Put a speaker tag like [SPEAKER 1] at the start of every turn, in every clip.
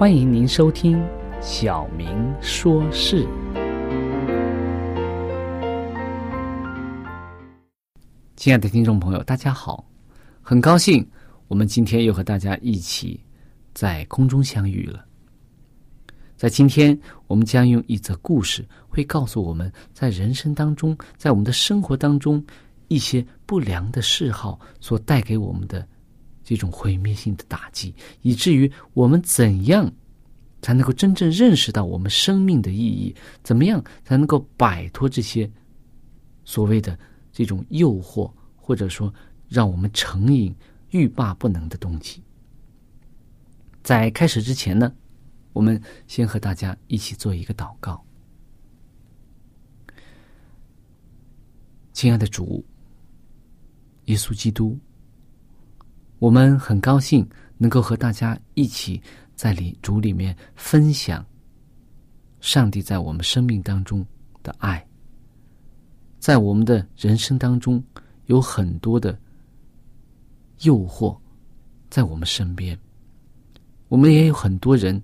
[SPEAKER 1] 欢迎您收听《小明说事》。亲爱的听众朋友，大家好！很高兴我们今天又和大家一起在空中相遇了。在今天，我们将用一则故事，会告诉我们在人生当中，在我们的生活当中，一些不良的嗜好所带给我们的。这种毁灭性的打击，以至于我们怎样才能够真正认识到我们生命的意义？怎么样才能够摆脱这些所谓的这种诱惑，或者说让我们成瘾、欲罢不能的东西？在开始之前呢，我们先和大家一起做一个祷告。亲爱的主，耶稣基督。我们很高兴能够和大家一起在里主里面分享上帝在我们生命当中的爱。在我们的人生当中，有很多的诱惑在我们身边，我们也有很多人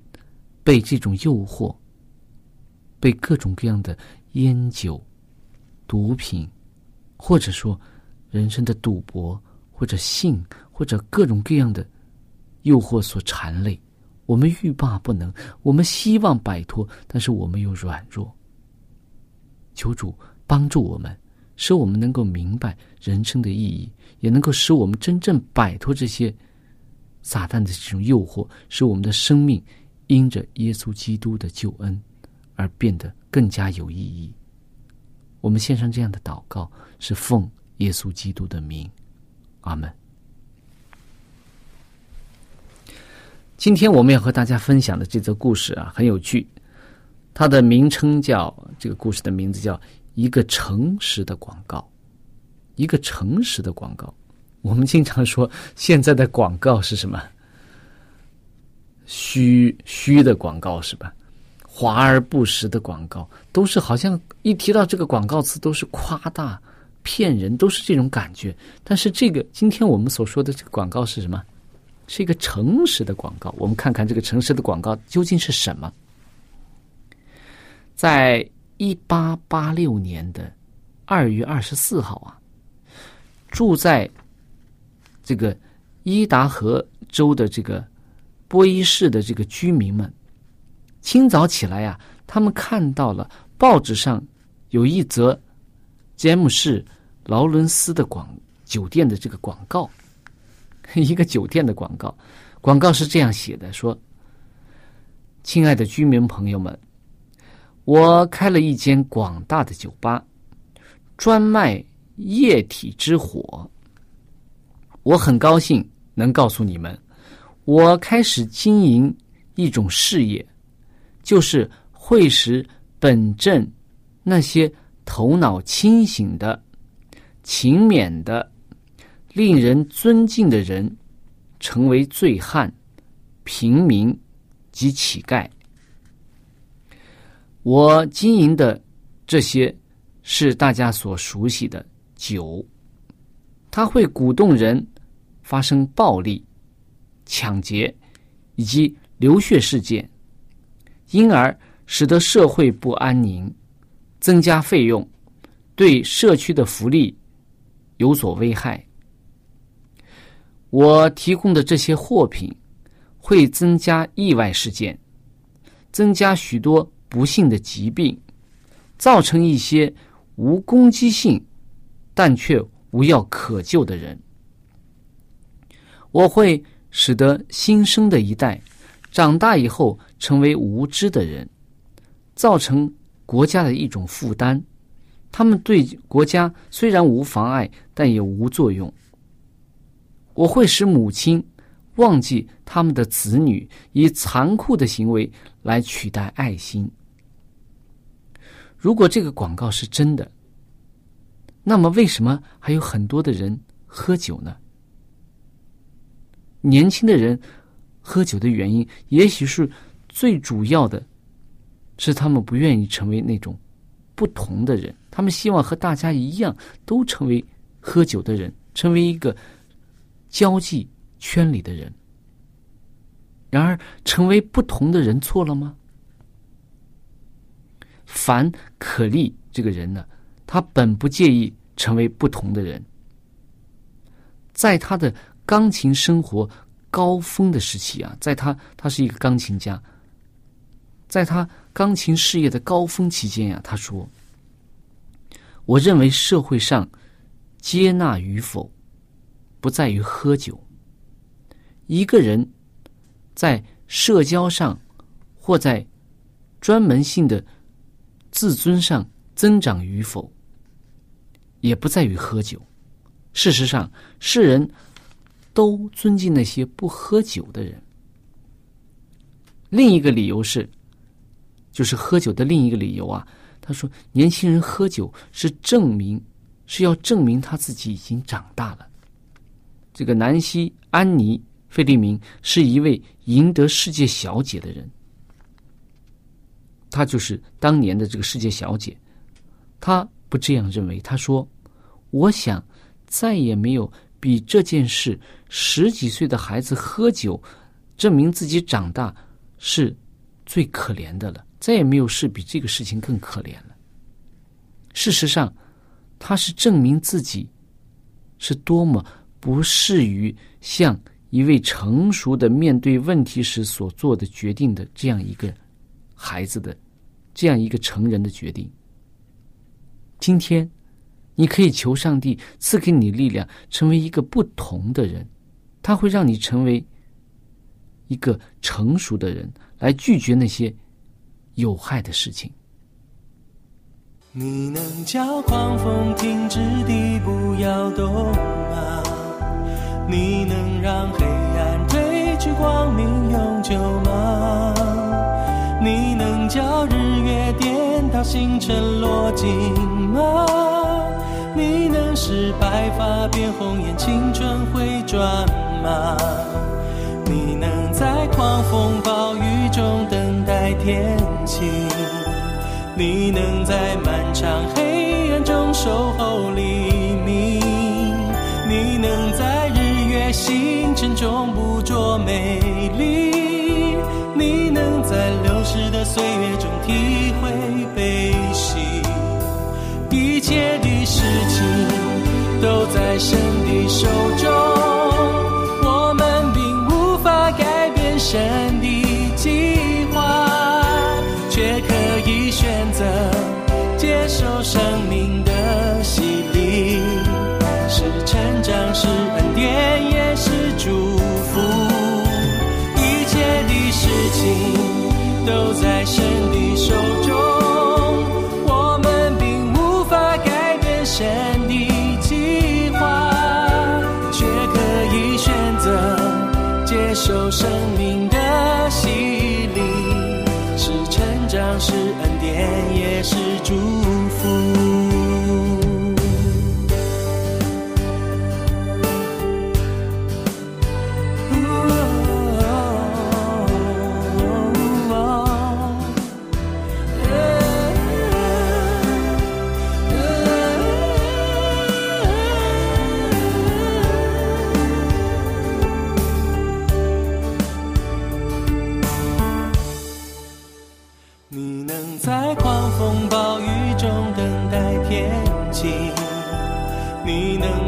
[SPEAKER 1] 被这种诱惑、被各种各样的烟酒、毒品，或者说人生的赌博或者性。或者各种各样的诱惑所缠累，我们欲罢不能，我们希望摆脱，但是我们又软弱。求主帮助我们，使我们能够明白人生的意义，也能够使我们真正摆脱这些撒旦的这种诱惑，使我们的生命因着耶稣基督的救恩而变得更加有意义。我们献上这样的祷告，是奉耶稣基督的名，阿门。今天我们要和大家分享的这则故事啊，很有趣。它的名称叫这个故事的名字叫一个诚实的广告。一个诚实的广告，我们经常说现在的广告是什么？虚虚的广告是吧？华而不实的广告，都是好像一提到这个广告词都是夸大、骗人，都是这种感觉。但是这个今天我们所说的这个广告是什么？是一个诚实的广告，我们看看这个诚实的广告究竟是什么。在一八八六年的二月二十四号啊，住在这个伊达河州的这个波伊市的这个居民们，清早起来呀，他们看到了报纸上有一则詹姆士劳伦斯的广酒店的这个广告。一个酒店的广告，广告是这样写的：说亲爱的居民朋友们，我开了一间广大的酒吧，专卖液体之火。我很高兴能告诉你们，我开始经营一种事业，就是会使本镇那些头脑清醒的、勤勉的、令人尊敬的人，成为醉汉、平民。及乞丐，我经营的这些是大家所熟悉的酒，它会鼓动人发生暴力、抢劫以及流血事件，因而使得社会不安宁，增加费用，对社区的福利有所危害。我提供的这些货品。会增加意外事件，增加许多不幸的疾病，造成一些无攻击性但却无药可救的人。我会使得新生的一代长大以后成为无知的人，造成国家的一种负担。他们对国家虽然无妨碍，但也无作用。我会使母亲。忘记他们的子女以残酷的行为来取代爱心。如果这个广告是真的，那么为什么还有很多的人喝酒呢？年轻的人喝酒的原因，也许是最主要的，是他们不愿意成为那种不同的人，他们希望和大家一样，都成为喝酒的人，成为一个交际。圈里的人，然而成为不同的人错了吗？凡可利这个人呢，他本不介意成为不同的人。在他的钢琴生活高峰的时期啊，在他他是一个钢琴家，在他钢琴事业的高峰期间呀，他说：“我认为社会上接纳与否，不在于喝酒。”一个人在社交上或在专门性的自尊上增长与否，也不在于喝酒。事实上，世人都尊敬那些不喝酒的人。另一个理由是，就是喝酒的另一个理由啊。他说，年轻人喝酒是证明，是要证明他自己已经长大了。这个南希·安妮。费利明是一位赢得世界小姐的人，她就是当年的这个世界小姐。她不这样认为，她说：“我想再也没有比这件事十几岁的孩子喝酒证明自己长大是最可怜的了，再也没有事比这个事情更可怜了。事实上，他是证明自己是多么不适于像。”一位成熟的面对问题时所做的决定的这样一个孩子的这样一个成人的决定。今天，你可以求上帝赐给你力量，成为一个不同的人，他会让你成为一个成熟的人，来拒绝那些有害的事情。
[SPEAKER 2] 你能叫狂风停止地不要动吗？你能让黑暗褪去，光明永久吗？你能叫日月颠倒，星辰落尽吗？你能使白发变红颜，青春回转吗？你能在狂风暴雨中等待天晴？你能在漫长黑暗中守候黎明星辰中捕捉美丽，你能在流逝的岁月中体会悲喜，一切的事情都在神的手中，我们并无法改变神的计划，却可以选择接受生命的都在神的手中。我们并无法改变神的计划，却可以选择接受生命的洗礼，是成长，是恩典，也是祝福。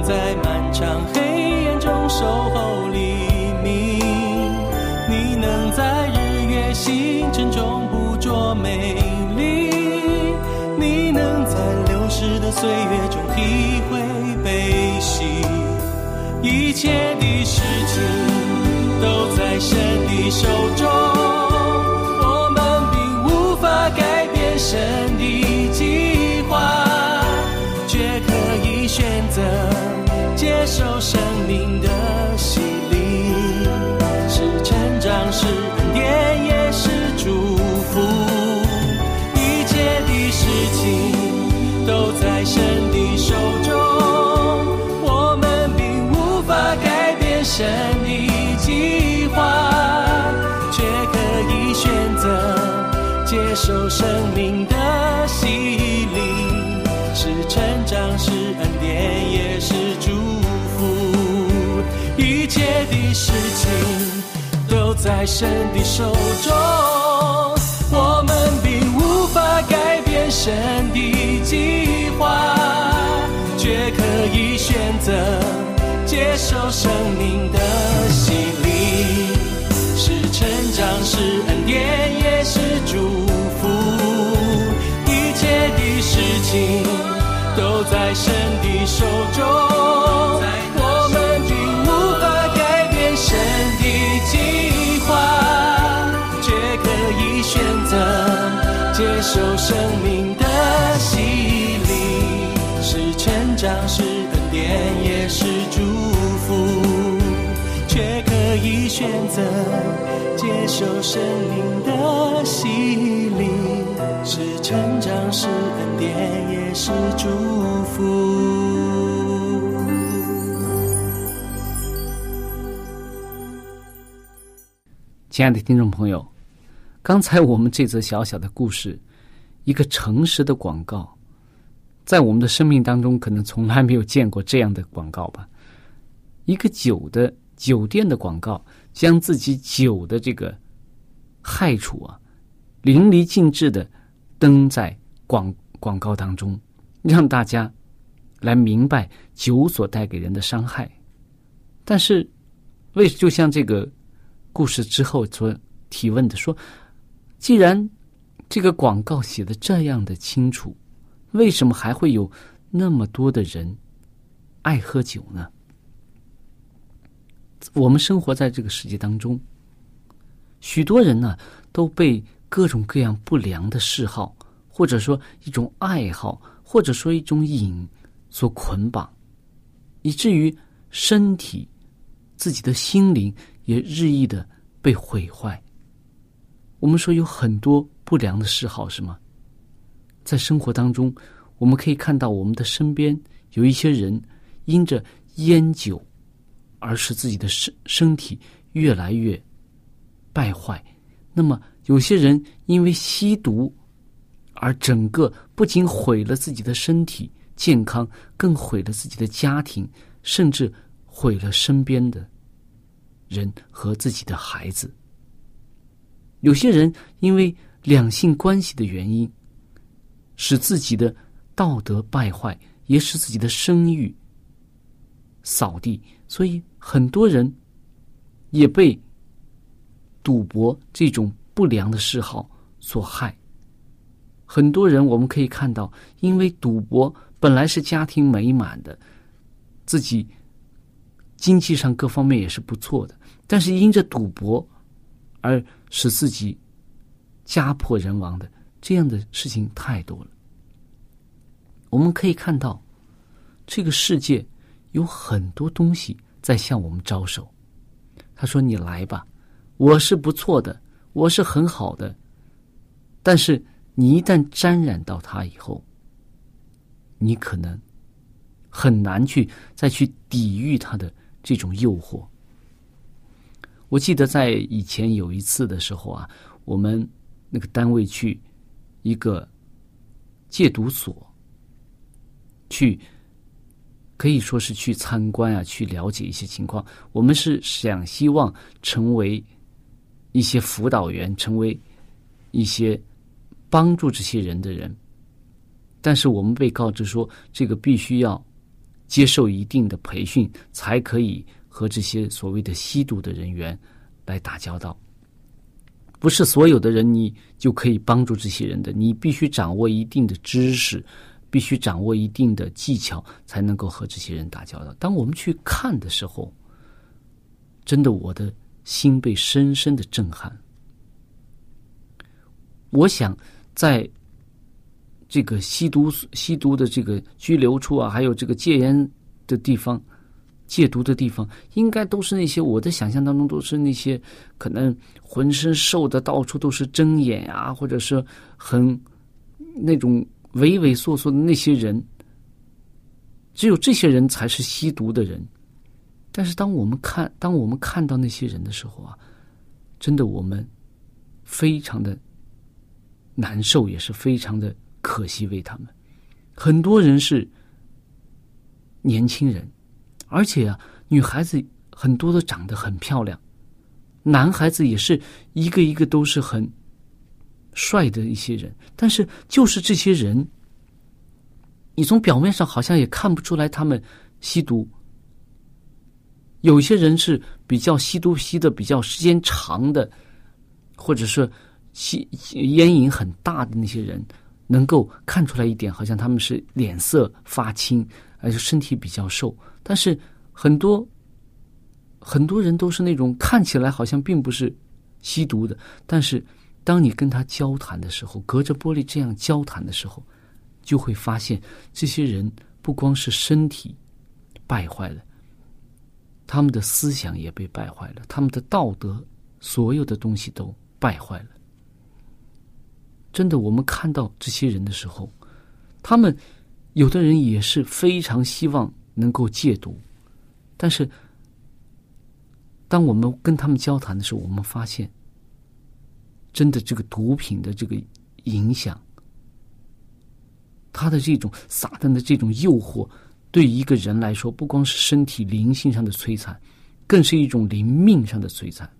[SPEAKER 2] 在漫长黑暗中守候黎明，你能在日月星辰中捕捉美丽，你能在流逝的岁月中体会悲喜，一切的事情都在神的手中。神的计划。却可以选择接受生命的洗礼，是成长，是恩典，也是祝福。一切的事情都在神的手中，我们并无法改变神的计划，却可以选择接受生命的洗礼。是成长，是恩典，也是祝福。一切的事情都在神的手中，我们并无法改变神的计划，却可以选择接受生命的洗礼。是成长，是恩典，也是选择接受生命的洗礼，是成长，是恩典，也是祝福。
[SPEAKER 1] 亲爱的听众朋友，刚才我们这则小小的故事，一个诚实的广告，在我们的生命当中，可能从来没有见过这样的广告吧？一个酒的酒店的广告，将自己酒的这个害处啊，淋漓尽致的登在广广告当中，让大家来明白酒所带给人的伤害。但是，为就像这个故事之后所提问的说，既然这个广告写的这样的清楚，为什么还会有那么多的人爱喝酒呢？我们生活在这个世界当中，许多人呢都被各种各样不良的嗜好，或者说一种爱好，或者说一种瘾所捆绑，以至于身体、自己的心灵也日益的被毁坏。我们说有很多不良的嗜好，是吗？在生活当中，我们可以看到我们的身边有一些人因着烟酒。而使自己的身身体越来越败坏。那么，有些人因为吸毒，而整个不仅毁了自己的身体健康，更毁了自己的家庭，甚至毁了身边的人和自己的孩子。有些人因为两性关系的原因，使自己的道德败坏，也使自己的声誉扫地。所以，很多人也被赌博这种不良的嗜好所害。很多人我们可以看到，因为赌博本来是家庭美满的，自己经济上各方面也是不错的，但是因着赌博而使自己家破人亡的这样的事情太多了。我们可以看到，这个世界有很多东西在向我们招手。他说：“你来吧，我是不错的，我是很好的。但是你一旦沾染到他以后，你可能很难去再去抵御他的这种诱惑。”我记得在以前有一次的时候啊，我们那个单位去一个戒毒所。去，可以说是去参观啊，去了解一些情况。我们是想希望成为一些辅导员，成为一些帮助这些人的人。但是我们被告知说，这个必须要接受一定的培训，才可以和这些所谓的吸毒的人员来打交道。不是所有的人你就可以帮助这些人的，你必须掌握一定的知识。必须掌握一定的技巧，才能够和这些人打交道。当我们去看的时候，真的我的心被深深的震撼。我想，在这个吸毒吸毒的这个拘留处啊，还有这个戒烟的地方、戒毒的地方，应该都是那些我的想象当中都是那些可能浑身瘦的到处都是针眼啊，或者是很那种。畏畏缩缩的那些人，只有这些人才是吸毒的人。但是，当我们看当我们看到那些人的时候啊，真的我们非常的难受，也是非常的可惜为他们。很多人是年轻人，而且啊，女孩子很多都长得很漂亮，男孩子也是一个一个都是很。帅的一些人，但是就是这些人，你从表面上好像也看不出来他们吸毒。有些人是比较吸毒吸的比较时间长的，或者是吸烟瘾很大的那些人，能够看出来一点，好像他们是脸色发青，而且身体比较瘦。但是很多很多人都是那种看起来好像并不是吸毒的，但是。当你跟他交谈的时候，隔着玻璃这样交谈的时候，就会发现这些人不光是身体败坏了，他们的思想也被败坏了，他们的道德所有的东西都败坏了。真的，我们看到这些人的时候，他们有的人也是非常希望能够戒毒，但是当我们跟他们交谈的时候，我们发现。真的，这个毒品的这个影响，他的这种撒旦的这种诱惑，对一个人来说，不光是身体灵性上的摧残，更是一种灵命上的摧残。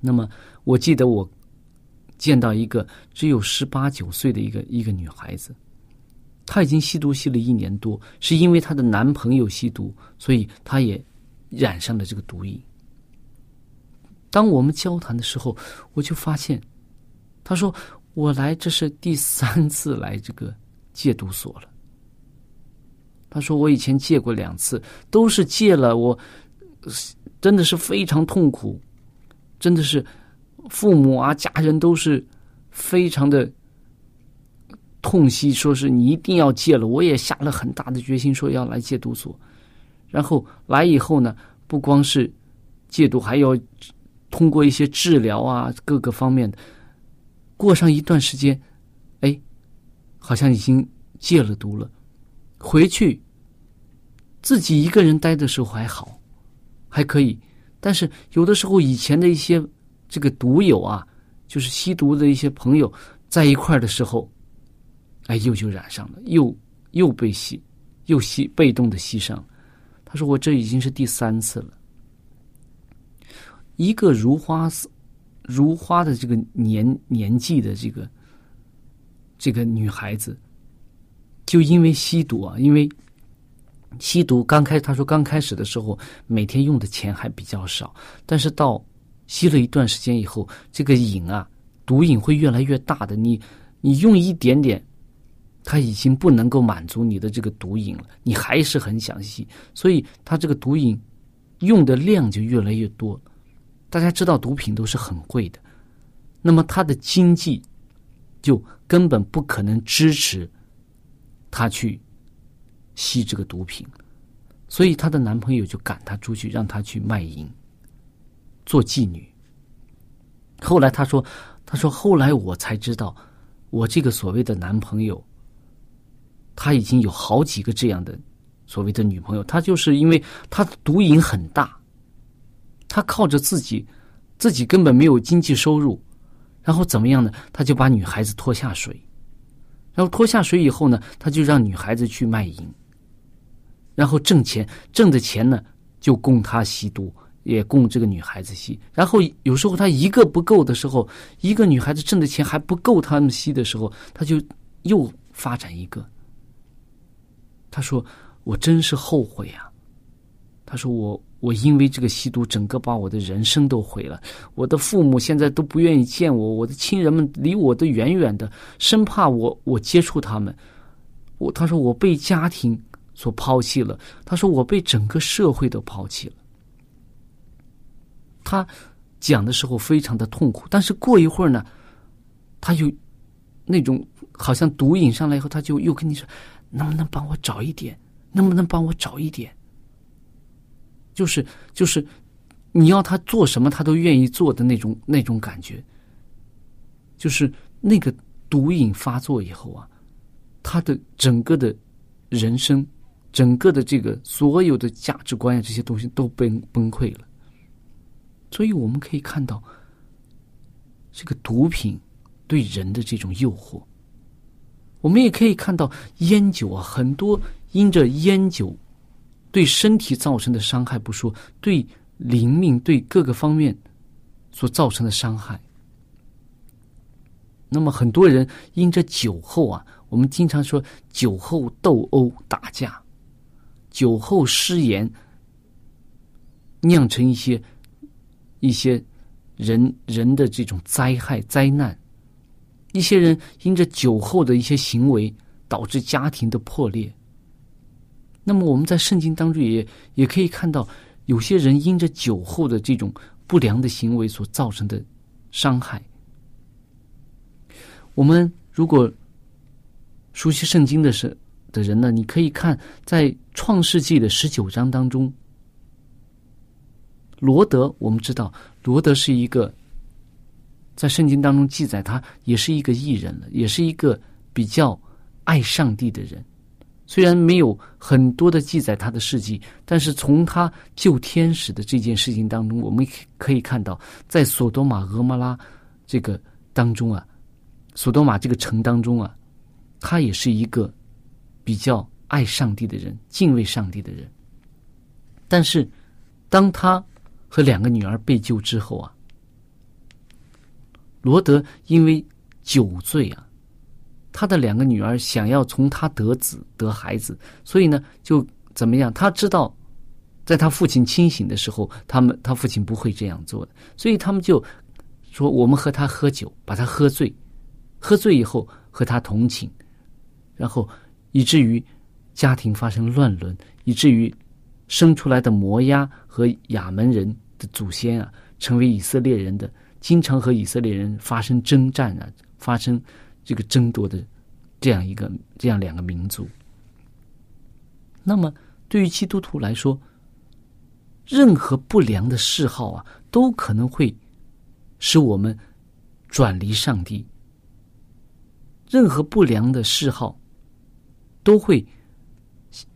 [SPEAKER 1] 那么，我记得我见到一个只有十八九岁的一个一个女孩子，她已经吸毒吸了一年多，是因为她的男朋友吸毒，所以她也染上了这个毒瘾。当我们交谈的时候，我就发现，他说：“我来这是第三次来这个戒毒所了。”他说：“我以前戒过两次，都是戒了，我真的是非常痛苦，真的是父母啊、家人都是非常的痛惜，说是你一定要戒了。我也下了很大的决心，说要来戒毒所。然后来以后呢，不光是戒毒，还要。”通过一些治疗啊，各个方面的，过上一段时间，哎，好像已经戒了毒了。回去自己一个人待的时候还好，还可以。但是有的时候，以前的一些这个毒友啊，就是吸毒的一些朋友在一块儿的时候，哎，又就染上了，又又被吸，又吸，被动的吸上。他说：“我这已经是第三次了。”一个如花似如花的这个年年纪的这个这个女孩子，就因为吸毒啊，因为吸毒刚开，他说刚开始的时候每天用的钱还比较少，但是到吸了一段时间以后，这个瘾啊，毒瘾会越来越大的。你你用一点点，他已经不能够满足你的这个毒瘾了，你还是很想吸，所以他这个毒瘾用的量就越来越多。大家知道毒品都是很贵的，那么她的经济就根本不可能支持她去吸这个毒品，所以她的男朋友就赶她出去，让她去卖淫，做妓女。后来她说：“她说后来我才知道，我这个所谓的男朋友，他已经有好几个这样的所谓的女朋友。他就是因为他的毒瘾很大，他靠着自己，自己根本没有经济收入，然后怎么样呢？他就把女孩子拖下水，然后拖下水以后呢，他就让女孩子去卖淫，然后挣钱，挣的钱呢就供他吸毒。”也供这个女孩子吸，然后有时候他一个不够的时候，一个女孩子挣的钱还不够他们吸的时候，他就又发展一个。他说：“我真是后悔啊！”他说：“我我我因为这个吸毒，整个把我的人生都毁了。我的父母现在都不愿意见我，我的亲人们离我都远远的，生怕我我接触他们。我他说我被家庭所抛弃了。他说我被整个社会都抛弃了。”他讲的时候非常的痛苦，但是过一会儿呢，他就那种好像毒瘾上来以后，他就又跟你说：“能不能帮我找一点？能不能帮我找一点？”就是就是你要他做什么，他都愿意做的那种那种感觉。就是那个毒瘾发作以后啊，他的整个的人生，整个的这个所有的价值观呀，这些东西都崩崩溃了。所以我们可以看到，这个毒品对人的这种诱惑。我们也可以看到烟酒啊，很多因着烟酒对身体造成的伤害不说，对灵命、对各个方面所造成的伤害。那么很多人因着酒后啊，我们经常说酒后斗殴打架，酒后失言，酿成一些。一些人人的这种灾害灾难，一些人因着酒后的一些行为导致家庭的破裂。那么我们在圣经当中也也可以看到，有些人因着酒后的这种不良的行为所造成的伤害。我们如果熟悉圣经的是的人呢，你可以看在创世纪的十九章当中。罗德，我们知道，罗德是一个在圣经当中记载，他也是一个艺人了，也是一个比较爱上帝的人。虽然没有很多的记载他的事迹，但是从他救天使的这件事情当中，我们可以看到，在索多玛、俄摩拉这个当中啊，索多玛这个城当中啊，他也是一个比较爱上帝的人，敬畏上帝的人。但是，当他和两个女儿被救之后啊，罗德因为酒醉啊，他的两个女儿想要从他得子得孩子，所以呢，就怎么样？他知道，在他父亲清醒的时候，他们他父亲不会这样做的，所以他们就说：“我们和他喝酒，把他喝醉，喝醉以后和他同寝，然后以至于家庭发生乱伦，以至于。”生出来的摩押和亚门人的祖先啊，成为以色列人的，经常和以色列人发生征战啊，发生这个争夺的这样一个这样两个民族。那么，对于基督徒来说，任何不良的嗜好啊，都可能会使我们转离上帝。任何不良的嗜好都会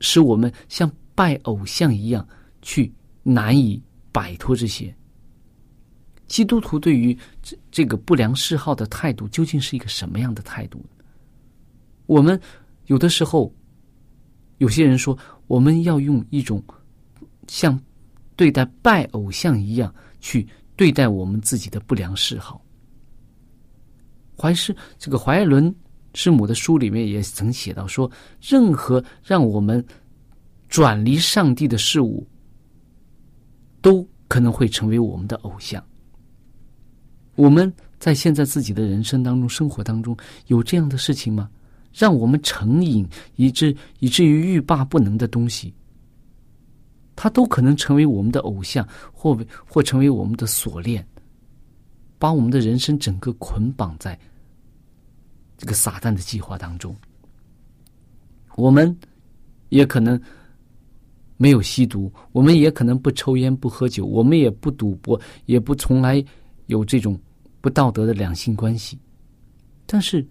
[SPEAKER 1] 使我们像。拜偶像一样，去难以摆脱这些。基督徒对于这这个不良嗜好的态度，究竟是一个什么样的态度？我们有的时候，有些人说，我们要用一种像对待拜偶像一样去对待我们自己的不良嗜好。怀师这个怀伦师母的书里面也曾写到说，任何让我们。转离上帝的事物，都可能会成为我们的偶像。我们在现在自己的人生当中、生活当中有这样的事情吗？让我们成瘾，以致以至于欲罢不能的东西，它都可能成为我们的偶像，或或成为我们的锁链，把我们的人生整个捆绑在这个撒旦的计划当中。我们也可能没有吸毒，我们也可能不抽烟不喝酒，我们也不赌博，也不从来有这种不道德的两性关系。但是，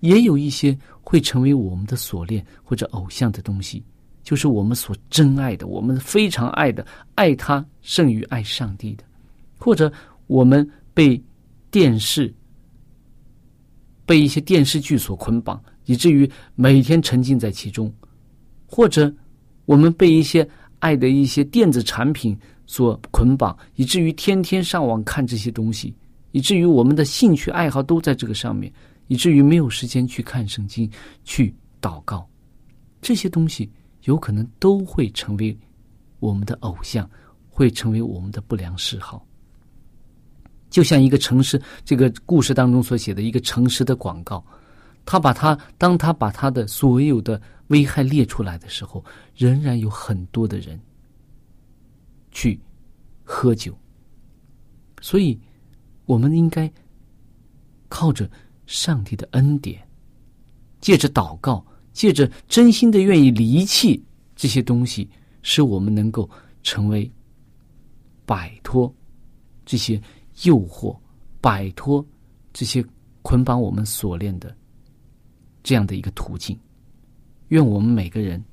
[SPEAKER 1] 也有一些会成为我们的锁链或者偶像的东西，就是我们所珍爱的，我们非常爱的，爱他胜于爱上帝的，或者我们被电视、被一些电视剧所捆绑。以至于每天沉浸在其中，或者我们被一些爱的一些电子产品所捆绑，以至于天天上网看这些东西，以至于我们的兴趣爱好都在这个上面，以至于没有时间去看圣经、去祷告，这些东西有可能都会成为我们的偶像，会成为我们的不良嗜好。就像一个城市这个故事当中所写的一个城市的广告。他把他，当他把他的所有的危害列出来的时候，仍然有很多的人去喝酒。所以，我们应该靠着上帝的恩典，借着祷告，借着真心的愿意离弃这些东西，使我们能够成为摆脱这些诱惑，摆脱这些捆绑我们锁链的。这样的一个途径，愿我们每个人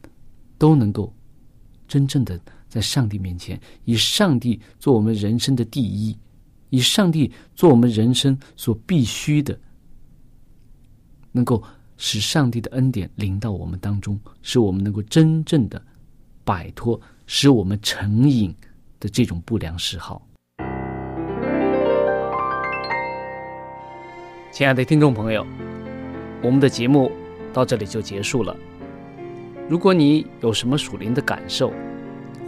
[SPEAKER 1] 都能够真正的在上帝面前，以上帝做我们人生的第一，以上帝做我们人生所必须的，能够使上帝的恩典临到我们当中，使我们能够真正的摆脱使我们成瘾的这种不良嗜好。亲爱的听众朋友。我们的节目到这里就结束了。如果你有什么属灵的感受，